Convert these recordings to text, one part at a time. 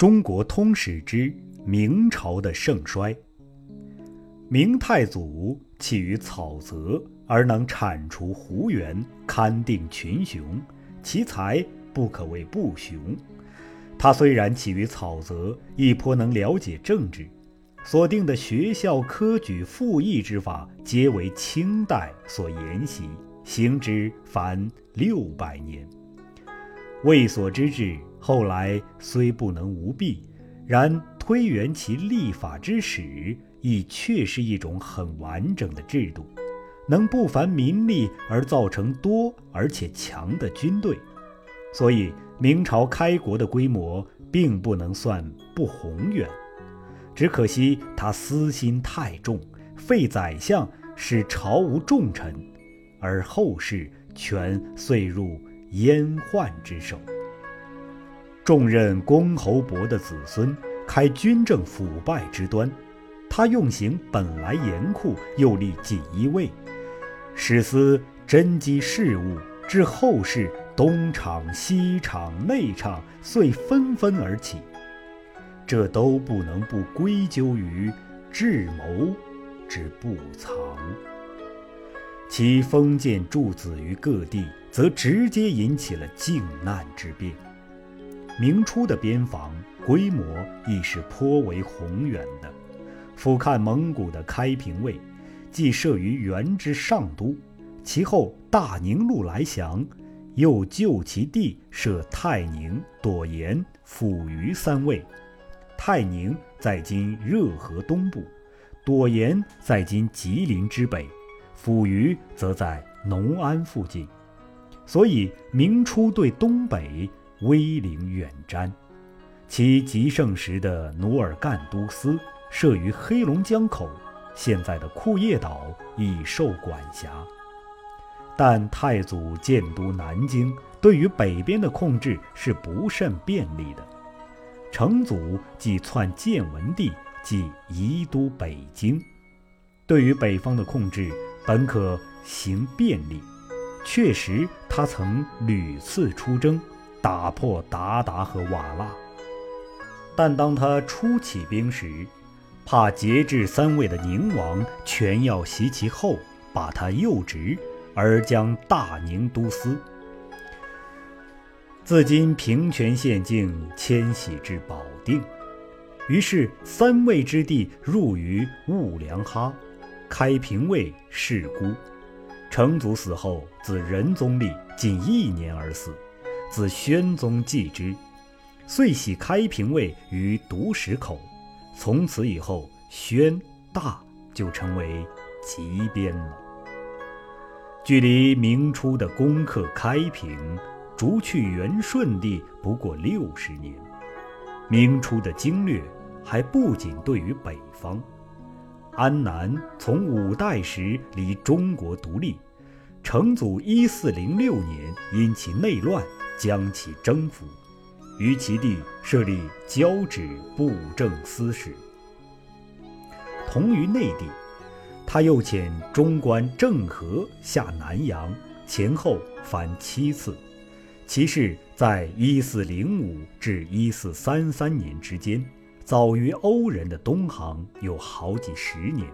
中国通史之明朝的盛衰。明太祖起于草泽，而能铲除胡元，勘定群雄，其才不可谓不雄。他虽然起于草泽，亦颇能了解政治，所定的学校科举复议之法，皆为清代所沿袭，行之凡六百年。未所之至，后来虽不能无弊，然推圆其立法之始，亦确是一种很完整的制度，能不凡民力而造成多而且强的军队。所以明朝开国的规模并不能算不宏远，只可惜他私心太重，废宰相，使朝无重臣，而后世全遂入。阉宦之手，重任公侯伯的子孙，开军政腐败之端。他用刑本来严酷，又立锦衣卫，史思侦缉事务，至后世东厂、西厂、内厂，遂纷纷而起。这都不能不归咎于智谋之不藏。其封建诸子于各地。则直接引起了靖难之变。明初的边防规模亦是颇为宏远的。俯瞰蒙古的开平卫，既设于元之上都，其后大宁路来降，又就其地设泰宁、朵颜、抚余三卫。泰宁在今热河东部，朵颜在今吉林之北，抚余则在农安附近。所以，明初对东北威灵远瞻，其极盛时的努尔干都司设于黑龙江口，现在的库页岛已受管辖。但太祖建都南京，对于北边的控制是不甚便利的。成祖即篡建文帝，即移都北京，对于北方的控制本可行便利。确实，他曾屡次出征，打破鞑靼和瓦剌。但当他初起兵时，怕节制三位的宁王全要袭其后，把他诱职，而将大宁都司自今平泉县境迁徙至保定。于是三位之地入于兀良哈，开平卫世孤。成祖死后，自仁宗立，仅一年而死，自宣宗继之，遂徙开平卫于独石口。从此以后，宣大就成为极边了。距离明初的攻克开平，逐去元顺帝不过六十年。明初的经略还不仅对于北方。安南从五代时离中国独立，成祖一四零六年因其内乱将其征服，于其地设立交趾布政司使。同于内地，他又遣中官郑和下南洋，前后凡七次，其事在一四零五至一四三三年之间。早于欧人的东航有好几十年。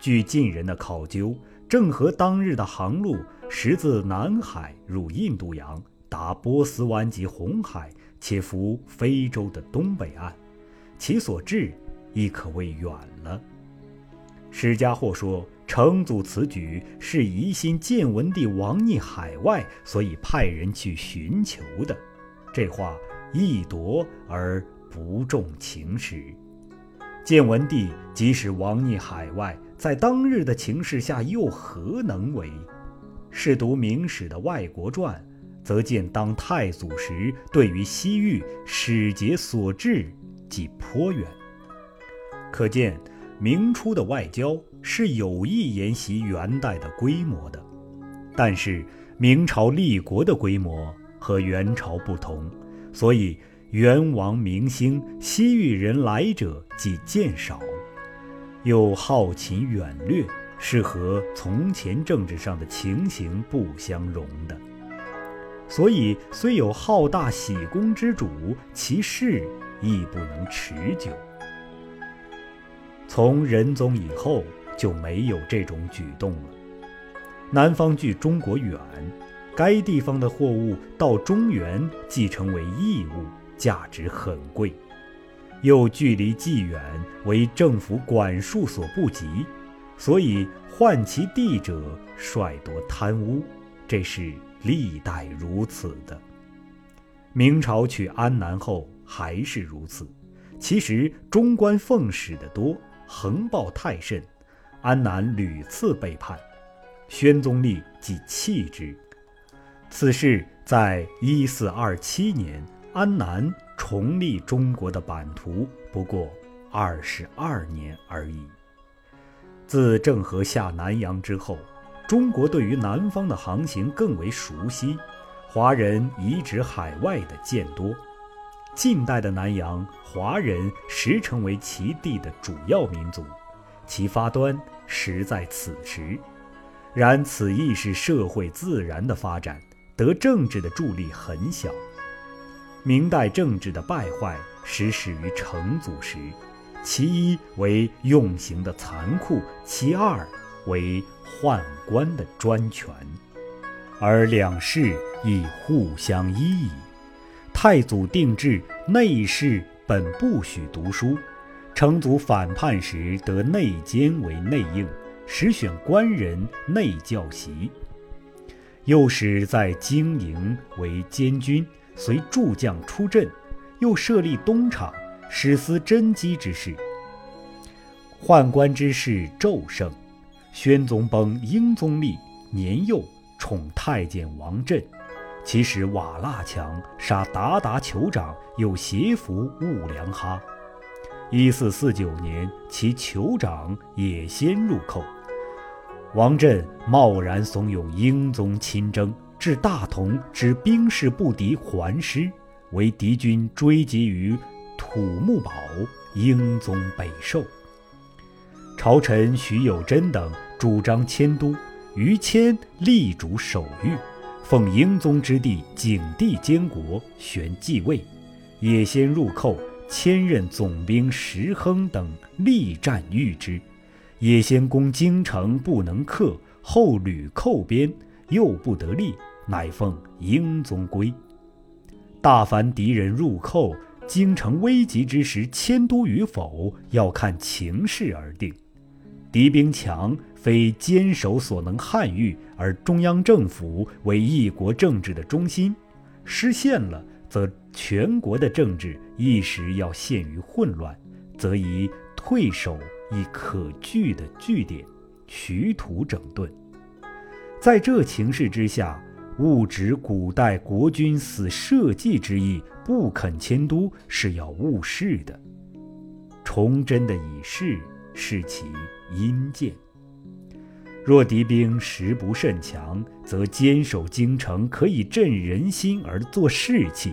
据晋人的考究，郑和当日的航路实自南海入印度洋，达波斯湾及红海，且服非洲的东北岸，其所至亦可谓远了。史家或说，成祖此举是疑心建文帝亡匿海外，所以派人去寻求的。这话易夺而。不重情实。建文帝即使亡匿海外，在当日的情势下又何能为？是读明史的外国传，则见当太祖时，对于西域使节所至，即颇远。可见明初的外交是有意沿袭元代的规模的。但是明朝立国的规模和元朝不同，所以。元王明兴，西域人来者即渐少，又好勤远略，是和从前政治上的情形不相容的。所以虽有好大喜功之主，其势亦不能持久。从仁宗以后就没有这种举动了。南方距中国远，该地方的货物到中原即成为义务，价值很贵，又距离既远，为政府管束所不及，所以换其地者率多贪污，这是历代如此的。明朝取安南后还是如此。其实中官奉使的多。横暴太甚，安南屡次背叛，宣宗立即弃之。此事在一四二七年，安南重立中国的版图不过二十二年而已。自郑和下南洋之后，中国对于南方的航行更为熟悉，华人移植海外的渐多。近代的南洋，华人实成为其地的主要民族，其发端实在此时。然此亦是社会自然的发展，得政治的助力很小。明代政治的败坏始始于成祖时，其一为用刑的残酷，其二为宦官的专权，而两世亦互相依倚。太祖定制内侍本不许读书，成祖反叛时得内监为内应，实选官人内教习。又使在经营为监军，随诸将出阵，又设立东厂，使司真机之事。宦官之事骤盛。宣宗崩，英宗立，年幼宠太监王振。其使瓦剌强杀鞑靼酋长，又挟服兀良哈。一四四九年，其酋长也先入寇。王振贸然怂恿英宗亲征，至大同之兵势不敌，还师，为敌军追击于土木堡，英宗北狩。朝臣徐有贞等主张迁都，于谦力主守御。奉英宗之弟景帝监国，旋继位，也先入寇，迁任总兵石亨等力战御之。也先攻京城不能克，后屡寇边，又不得力，乃奉英宗归。大凡敌人入寇，京城危急之时，迁都与否，要看情势而定。敌兵强，非坚守所能撼御，而中央政府为一国政治的中心，失陷了，则全国的政治一时要陷于混乱，则以退守以可据的据点，取土整顿。在这情势之下，误指古代国君死社稷之意，不肯迁都，是要误事的。崇祯的以事。是其阴见。若敌兵实不甚强，则坚守京城可以振人心而作士气；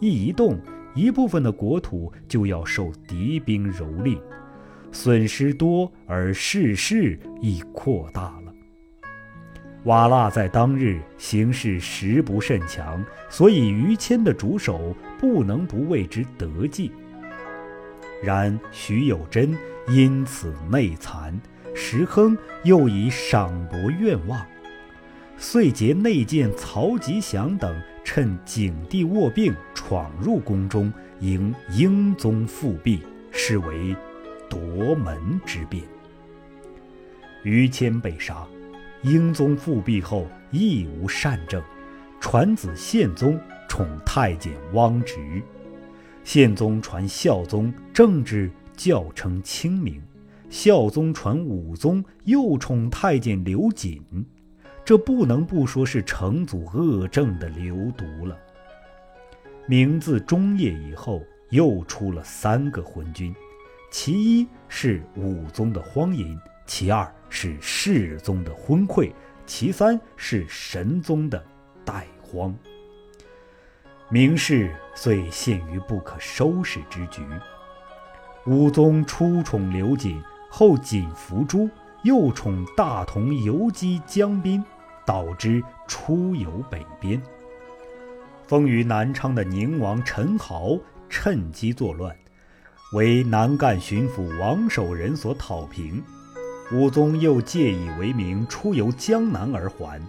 一移动，一部分的国土就要受敌兵蹂躏，损失多而势势亦扩大了。瓦剌在当日形势实不甚强，所以于谦的主守不能不为之得计。然徐有贞。因此内残，石亨又以赏博愿望，遂结内监曹吉祥等，趁景帝卧病，闯入宫中，迎英宗复辟，是为夺门之变。于谦被杀，英宗复辟后亦无善政，传子宪宗宠太监汪直，宪宗传孝宗政治。教称清明，孝宗传武宗，又宠太监刘瑾，这不能不说是成祖恶政的流毒了。明自中叶以后，又出了三个昏君，其一是武宗的荒淫，其二是世宗的昏聩，其三是神宗的怠荒。明氏遂陷于不可收拾之局。武宗初宠刘瑾，后瑾伏诛，又宠大同游击江滨，导致出游北边。封于南昌的宁王陈豪趁机作乱，为南赣巡抚王守仁所讨平。武宗又借以为名出游江南而还。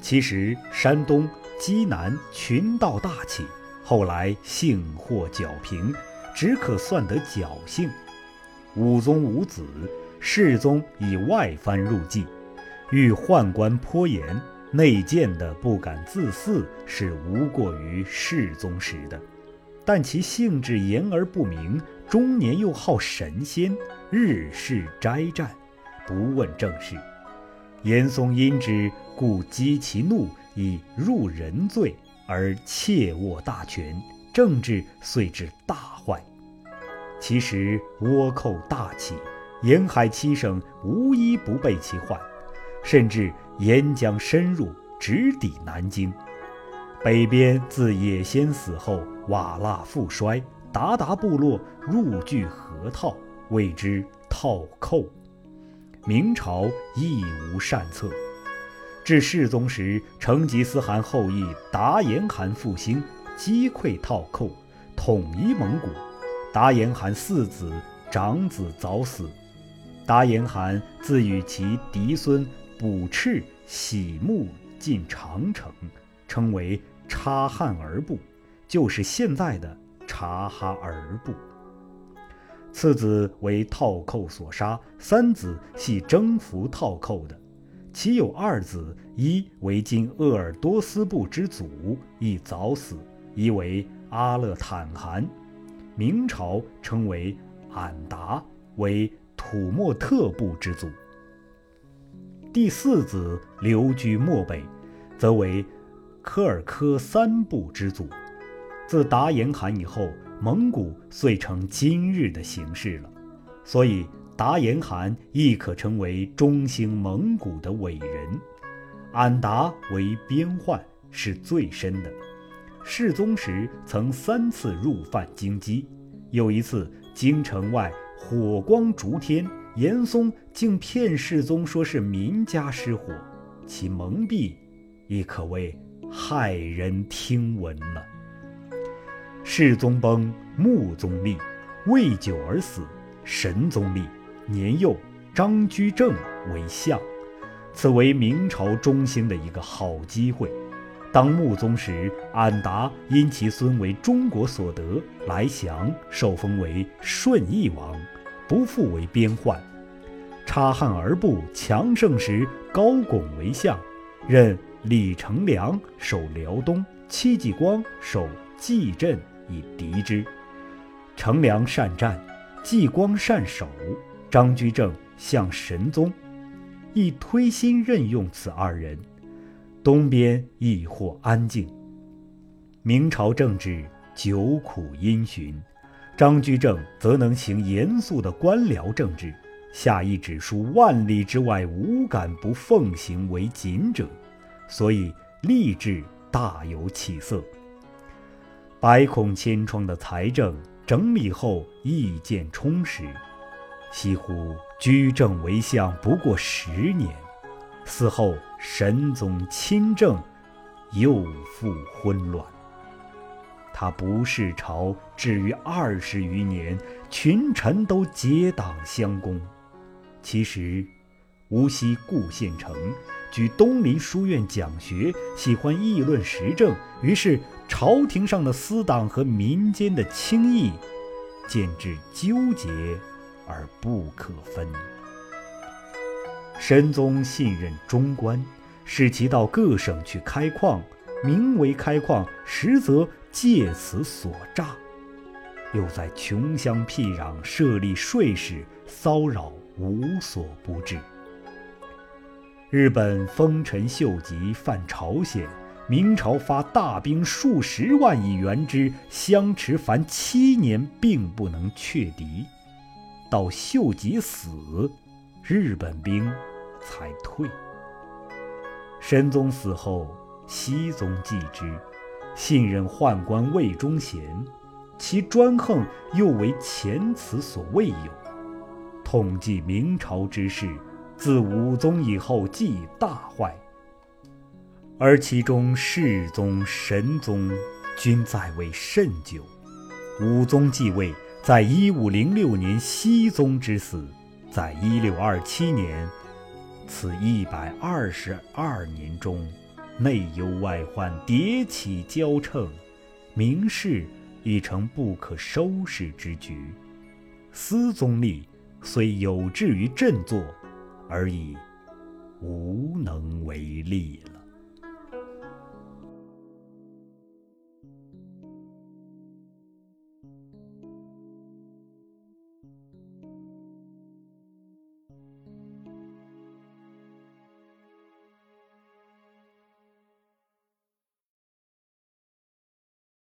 其实山东、济南群盗大起，后来幸获剿平，只可算得侥幸。武宗无子，世宗以外藩入继，遇宦官颇严，内贱的不敢自肆，是无过于世宗时的。但其性质严而不明，终年又好神仙，日事斋战，不问政事。严嵩因之，故激其怒，以入人罪而窃握大权，政治遂至大坏。其实倭寇大起，沿海七省无一不被其患，甚至沿江深入，直抵南京。北边自野先死后，瓦剌复衰，鞑靼部落入据河套，谓之套寇。明朝亦无善策。至世宗时，成吉思汗后裔达延汗复兴，击溃套寇，统一蒙古。达延汗四子，长子早死。达延汗自与其嫡孙卜赤、喜木进长城，称为察罕儿部，就是现在的察哈尔部。次子为套寇所杀，三子系征服套寇的，其有二子，一为今鄂尔多斯部之祖，亦早死；一为阿勒坦汗。明朝称为俺答，为土默特部之祖。第四子留居漠北，则为科尔科三部之祖。自达延汗以后，蒙古遂成今日的形势了。所以达延汗亦可称为中兴蒙古的伟人。俺答为边患，是最深的。世宗时曾三次入犯京畿，有一次京城外火光烛天，严嵩竟骗世宗说是民家失火，其蒙蔽亦可谓骇人听闻了。世宗崩，穆宗立，未久而死。神宗立，年幼，张居正为相，此为明朝中兴的一个好机会。当穆宗时，俺答因其孙为中国所得，来降，受封为顺义王，不复为边患。察罕儿部强盛时，高拱为相，任李成梁守辽东，戚继光守蓟镇以敌之。成梁善战，继光善守，张居正向神宗，亦推心任用此二人。东边亦或安静。明朝政治久苦阴循，张居正则能行严肃的官僚政治，下一旨书万里之外无敢不奉行为谨者，所以吏治大有起色。百孔千疮的财政整理后，意见充实。西乎居正为相不过十年，死后。神宗亲政，又复昏乱。他不弑朝，至于二十余年，群臣都结党相攻。其实，无锡顾县城居东林书院讲学，喜欢议论时政，于是朝廷上的私党和民间的轻易，渐至纠结而不可分。神宗信任中官，使其到各省去开矿，名为开矿，实则借此所诈；又在穷乡僻壤设立税使，骚扰无所不至。日本丰臣秀吉犯朝鲜，明朝发大兵数十万以援之，相持凡七年，并不能却敌。到秀吉死。日本兵才退。神宗死后，熹宗继之，信任宦官魏忠贤，其专横又为前此所未有。统计明朝之事，自武宗以后即大坏，而其中世宗、神宗均在位甚久。武宗继位，在一五零六年熹宗之死，在一六二七年，此一百二十二年中，内忧外患迭起交乘，名士已成不可收拾之局。思宗立虽有志于振作，而已无能为力了。